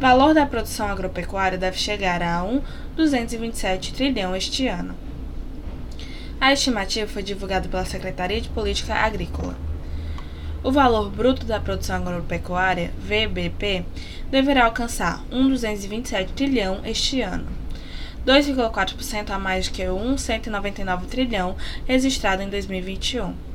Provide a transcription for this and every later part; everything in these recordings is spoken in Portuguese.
valor da produção agropecuária deve chegar a 1,227 trilhão este ano. A estimativa foi divulgada pela Secretaria de Política Agrícola. O valor bruto da produção agropecuária, VBP, deverá alcançar 1,227 trilhão este ano, 2,4% a mais que o 1,199 trilhão registrado em 2021.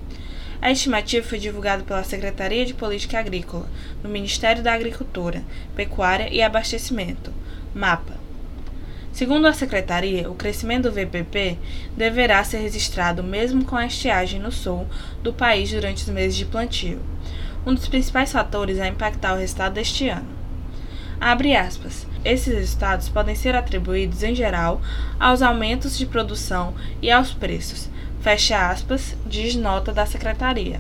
A estimativa foi divulgada pela Secretaria de Política Agrícola, no Ministério da Agricultura, Pecuária e Abastecimento, MAPA. Segundo a secretaria, o crescimento do VPP deverá ser registrado mesmo com a estiagem no sul do país durante os meses de plantio. Um dos principais fatores a impactar o resultado deste ano. Abre aspas. Esses resultados podem ser atribuídos, em geral, aos aumentos de produção e aos preços. Fecha aspas, diz nota da secretaria.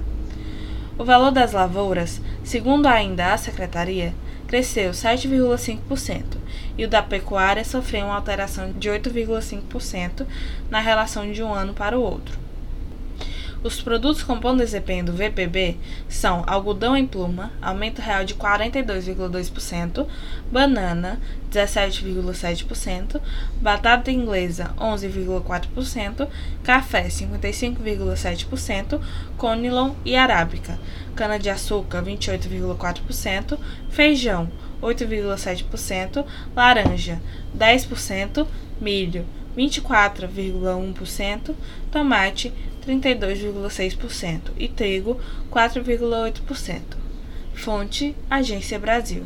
O valor das lavouras, segundo ainda a secretaria, cresceu 7,5% e o da pecuária sofreu uma alteração de 8,5% na relação de um ano para o outro. Os produtos compondo o desempenho do VPB são algodão em pluma, aumento real de 42,2%, banana, 17,7%, batata inglesa, 11,4%, café, 55,7%, conilon e arábica, cana-de-açúcar, 28,4%, feijão, 8,7%, laranja, 10%, milho, 24,1%, tomate 32,6% e trigo 4,8%. Fonte: Agência Brasil.